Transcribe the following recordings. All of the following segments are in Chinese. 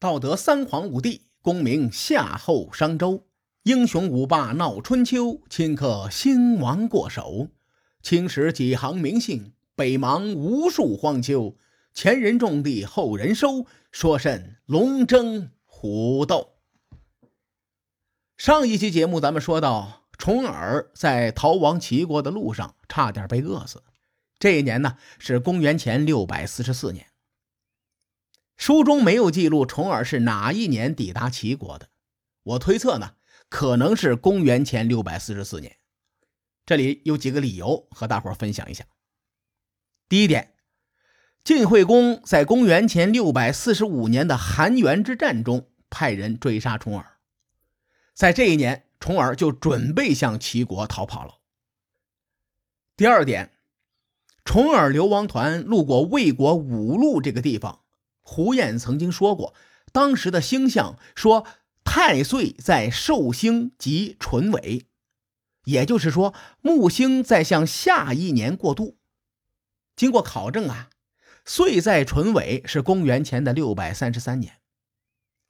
道德三皇五帝，功名夏后商周，英雄五霸闹春秋，顷刻兴亡过手。青史几行名姓，北邙无数荒丘。前人种地，后人收，说甚龙争虎斗？上一期节目咱们说到，重耳在逃亡齐国的路上，差点被饿死。这一年呢，是公元前六百四十四年。书中没有记录重耳是哪一年抵达齐国的，我推测呢，可能是公元前六百四十四年。这里有几个理由和大伙分享一下。第一点，晋惠公在公元前六百四十五年的韩元之战中派人追杀重耳，在这一年，重耳就准备向齐国逃跑了。第二点，重耳流亡团路过魏国五路这个地方。胡彦曾经说过，当时的星象说太岁在寿星及纯尾，也就是说木星在向下一年过渡。经过考证啊，岁在纯尾是公元前的六百三十三年，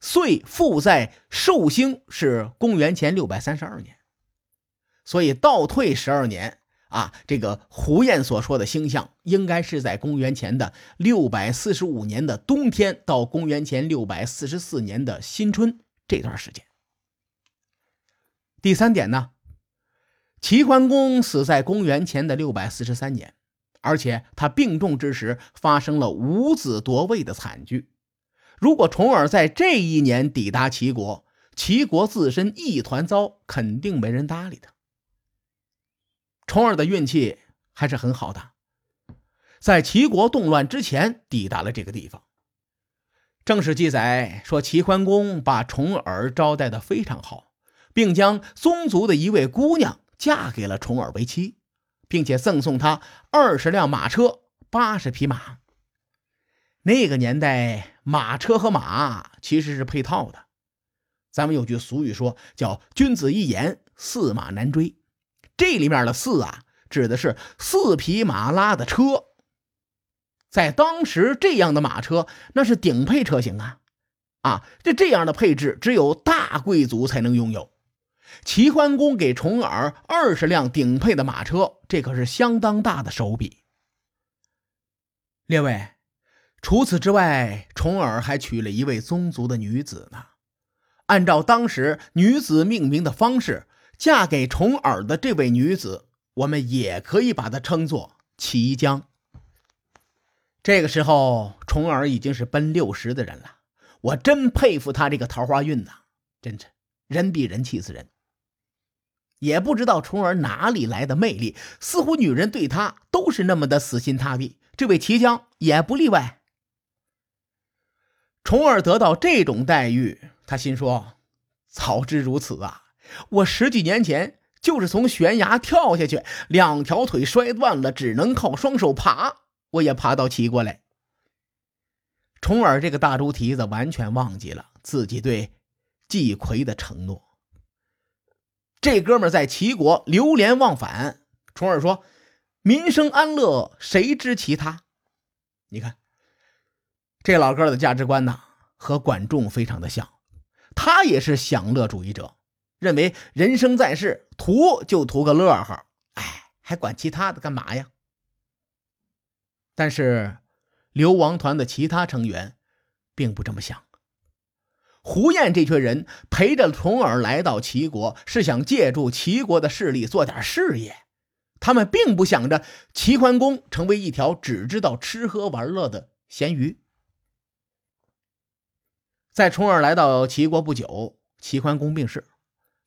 岁复在寿星是公元前六百三十二年，所以倒退十二年。啊，这个胡彦所说的星象，应该是在公元前的六百四十五年的冬天到公元前六百四十四年的新春这段时间。第三点呢，齐桓公死在公元前的六百四十三年，而且他病重之时发生了五子夺位的惨剧。如果重耳在这一年抵达齐国，齐国自身一团糟，肯定没人搭理他。重耳的运气还是很好的，在齐国动乱之前抵达了这个地方。正史记载说，齐桓公把重耳招待的非常好，并将宗族的一位姑娘嫁给了重耳为妻，并且赠送他二十辆马车、八十匹马。那个年代，马车和马其实是配套的。咱们有句俗语说，叫“君子一言，驷马难追”。这里面的“四”啊，指的是四匹马拉的车。在当时，这样的马车那是顶配车型啊！啊，这这样的配置只有大贵族才能拥有。齐桓公给重耳二十辆顶配的马车，这可是相当大的手笔。列位，除此之外，重耳还娶了一位宗族的女子呢。按照当时女子命名的方式。嫁给重耳的这位女子，我们也可以把她称作齐姜。这个时候，重耳已经是奔六十的人了，我真佩服他这个桃花运呐！真是人比人气死人。也不知道重耳哪里来的魅力，似乎女人对他都是那么的死心塌地，这位齐姜也不例外。重耳得到这种待遇，他心说：早知如此啊！我十几年前就是从悬崖跳下去，两条腿摔断了，只能靠双手爬，我也爬到齐国来。重耳这个大猪蹄子完全忘记了自己对季逵的承诺。这哥们在齐国流连忘返。重耳说：“民生安乐，谁知其他？”你看，这老哥的价值观呢，和管仲非常的像，他也是享乐主义者。认为人生在世，图就图个乐呵，哎，还管其他的干嘛呀？但是流亡团的其他成员并不这么想。胡燕这群人陪着重耳来到齐国，是想借助齐国的势力做点事业。他们并不想着齐桓公成为一条只知道吃喝玩乐的咸鱼。在重耳来到齐国不久，齐桓公病逝。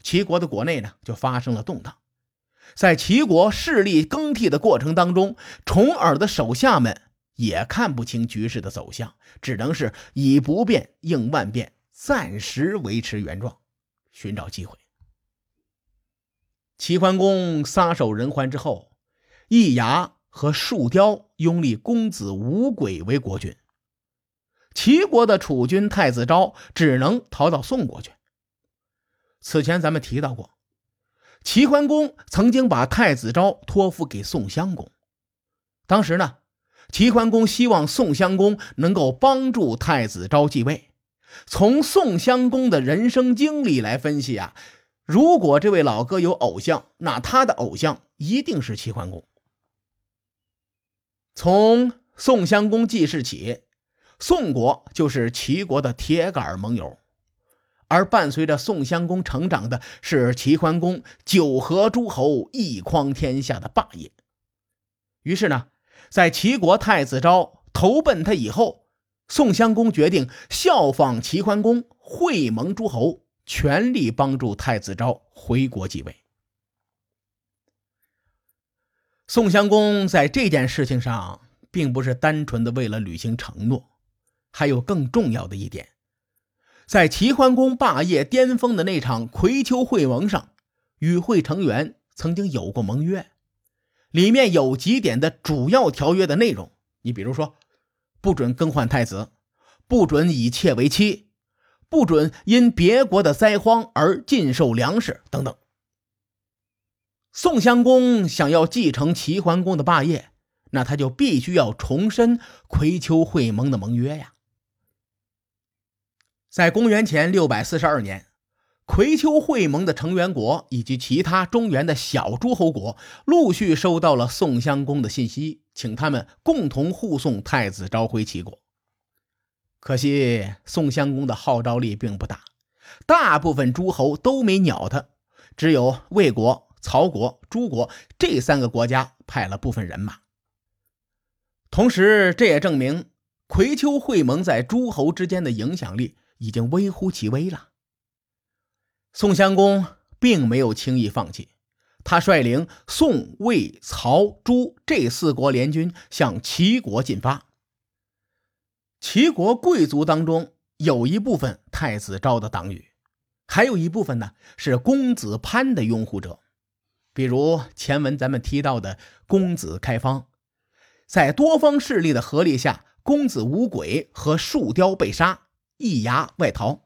齐国的国内呢，就发生了动荡。在齐国势力更替的过程当中，重耳的手下们也看不清局势的走向，只能是以不变应万变，暂时维持原状，寻找机会。齐桓公撒手人寰之后，易牙和树雕拥立公子无轨为国君。齐国的储君太子昭只能逃到宋国去。此前咱们提到过，齐桓公曾经把太子昭托付给宋襄公。当时呢，齐桓公希望宋襄公能够帮助太子昭继位，从宋襄公的人生经历来分析啊，如果这位老哥有偶像，那他的偶像一定是齐桓公。从宋襄公记事起，宋国就是齐国的铁杆盟友，而伴随着宋襄公成长的是齐桓公九合诸侯、一匡天下的霸业。于是呢，在齐国太子昭投奔他以后，宋襄公决定效仿齐桓公，会盟诸侯，全力帮助太子昭回国继位。宋襄公在这件事情上，并不是单纯的为了履行承诺，还有更重要的一点，在齐桓公霸业巅峰的那场葵丘会盟上，与会成员曾经有过盟约，里面有几点的主要条约的内容，你比如说，不准更换太子，不准以妾为妻，不准因别国的灾荒而禁售粮食等等。宋襄公想要继承齐桓公的霸业，那他就必须要重申葵丘会盟的盟约呀。在公元前六百四十二年，葵丘会盟的成员国以及其他中原的小诸侯国陆续收到了宋襄公的信息，请他们共同护送太子召回齐国。可惜宋襄公的号召力并不大，大部分诸侯都没鸟他，只有魏国。曹国、诸国这三个国家派了部分人马，同时这也证明葵丘会盟在诸侯之间的影响力已经微乎其微了。宋襄公并没有轻易放弃，他率领宋、魏、曹、朱这四国联军向齐国进发。齐国贵族当中有一部分太子昭的党羽，还有一部分呢是公子潘的拥护者。比如前文咱们提到的公子开方，在多方势力的合力下，公子无鬼和树雕被杀，一牙外逃。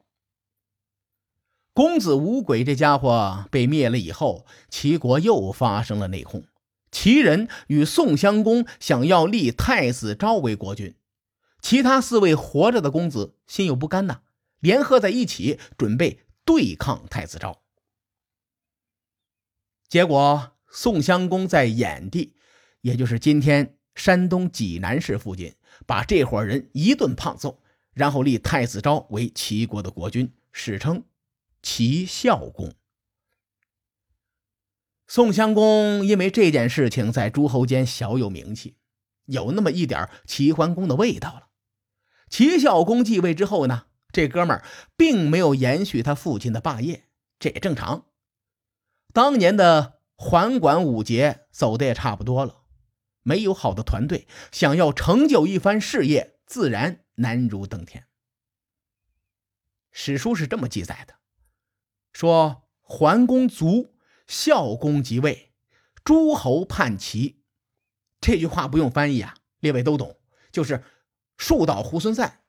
公子无鬼这家伙被灭了以后，齐国又发生了内讧。齐人与宋襄公想要立太子昭为国君，其他四位活着的公子心有不甘呐，联合在一起准备对抗太子昭。结果，宋襄公在兖地，也就是今天山东济南市附近，把这伙人一顿胖揍，然后立太子昭为齐国的国君，史称齐孝公。宋襄公因为这件事情在诸侯间小有名气，有那么一点齐桓公的味道了。齐孝公继位之后呢，这哥们儿并没有延续他父亲的霸业，这也正常。当年的桓管五杰走的也差不多了，没有好的团队，想要成就一番事业，自然难如登天。史书是这么记载的：说桓公卒，孝公即位，诸侯叛齐。这句话不用翻译啊，列位都懂，就是树倒猢狲散。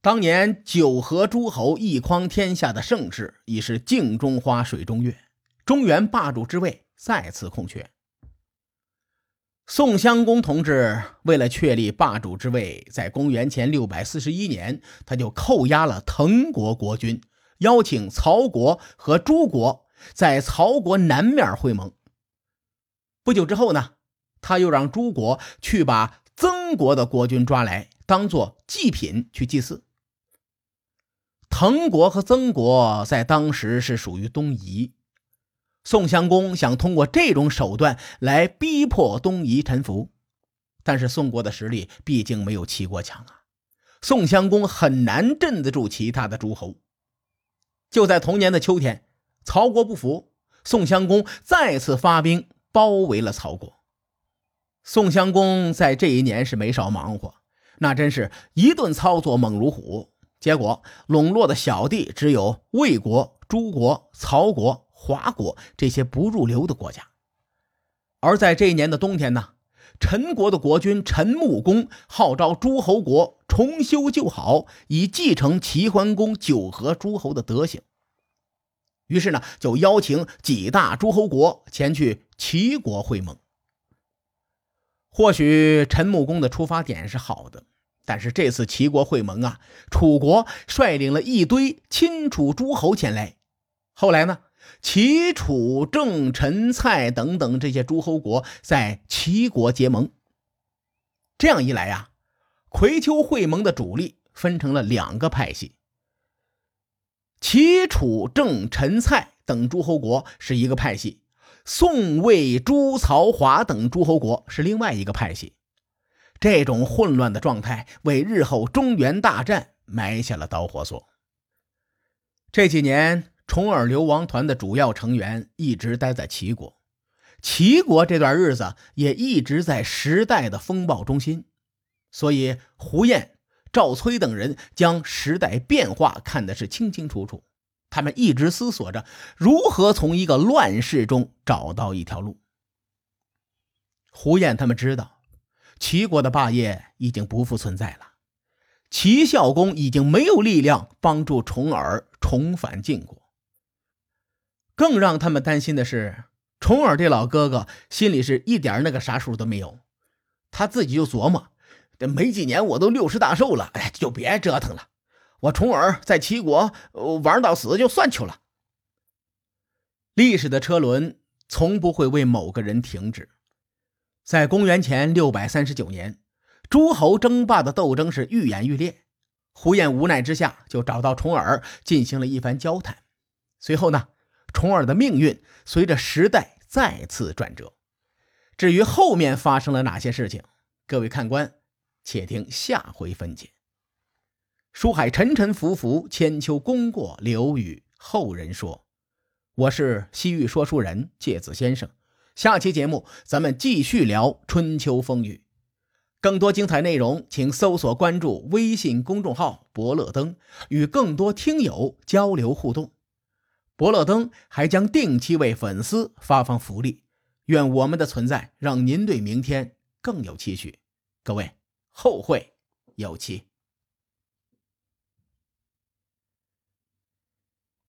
当年九合诸侯一匡天下的盛世已是镜中花水中月，中原霸主之位再次空缺。宋襄公同志为了确立霸主之位，在公元前六百四十一年，他就扣押了滕国国君，邀请曹国和诸国在曹国南面会盟。不久之后呢，他又让诸国去把曾国的国君抓来，当做祭品去祭祀。滕国和曾国在当时是属于东夷，宋襄公想通过这种手段来逼迫东夷臣服，但是宋国的实力毕竟没有齐国强啊，宋襄公很难镇得住其他的诸侯。就在同年的秋天，曹国不服，宋襄公再次发兵包围了曹国。宋襄公在这一年是没少忙活，那真是一顿操作猛如虎。结果笼络的小弟只有魏国、诸国、曹国、华国这些不入流的国家。而在这一年的冬天呢，陈国的国君陈穆公号召诸侯国重修旧好，以继承齐桓公九合诸侯的德行。于是呢，就邀请几大诸侯国前去齐国会盟。或许陈穆公的出发点是好的。但是这次齐国会盟啊，楚国率领了一堆亲楚诸侯前来。后来呢，齐、楚、郑、陈、蔡等等这些诸侯国在齐国结盟。这样一来呀，葵丘会盟的主力分成了两个派系。齐、楚、郑、陈、蔡等诸侯国是一个派系，宋、魏、朱、曹、华等诸侯国是另外一个派系。这种混乱的状态为日后中原大战埋下了导火索。这几年，重耳流亡团的主要成员一直待在齐国，齐国这段日子也一直在时代的风暴中心，所以胡燕、赵崔等人将时代变化看的是清清楚楚。他们一直思索着如何从一个乱世中找到一条路。胡燕他们知道。齐国的霸业已经不复存在了，齐孝公已经没有力量帮助重耳重返晋国。更让他们担心的是，重耳这老哥哥心里是一点那个啥数都没有，他自己就琢磨：这没几年我都六十大寿了，哎，就别折腾了，我重耳在齐国玩到死就算球了。历史的车轮从不会为某个人停止。在公元前六百三十九年，诸侯争霸的斗争是愈演愈烈。胡彦无奈之下，就找到重耳进行了一番交谈。随后呢，重耳的命运随着时代再次转折。至于后面发生了哪些事情，各位看官，且听下回分解。书海沉沉浮浮，千秋功过留与后人说。我是西域说书人介子先生。下期节目，咱们继续聊春秋风雨。更多精彩内容，请搜索关注微信公众号“伯乐灯”，与更多听友交流互动。伯乐登还将定期为粉丝发放福利。愿我们的存在让您对明天更有期许。各位，后会有期。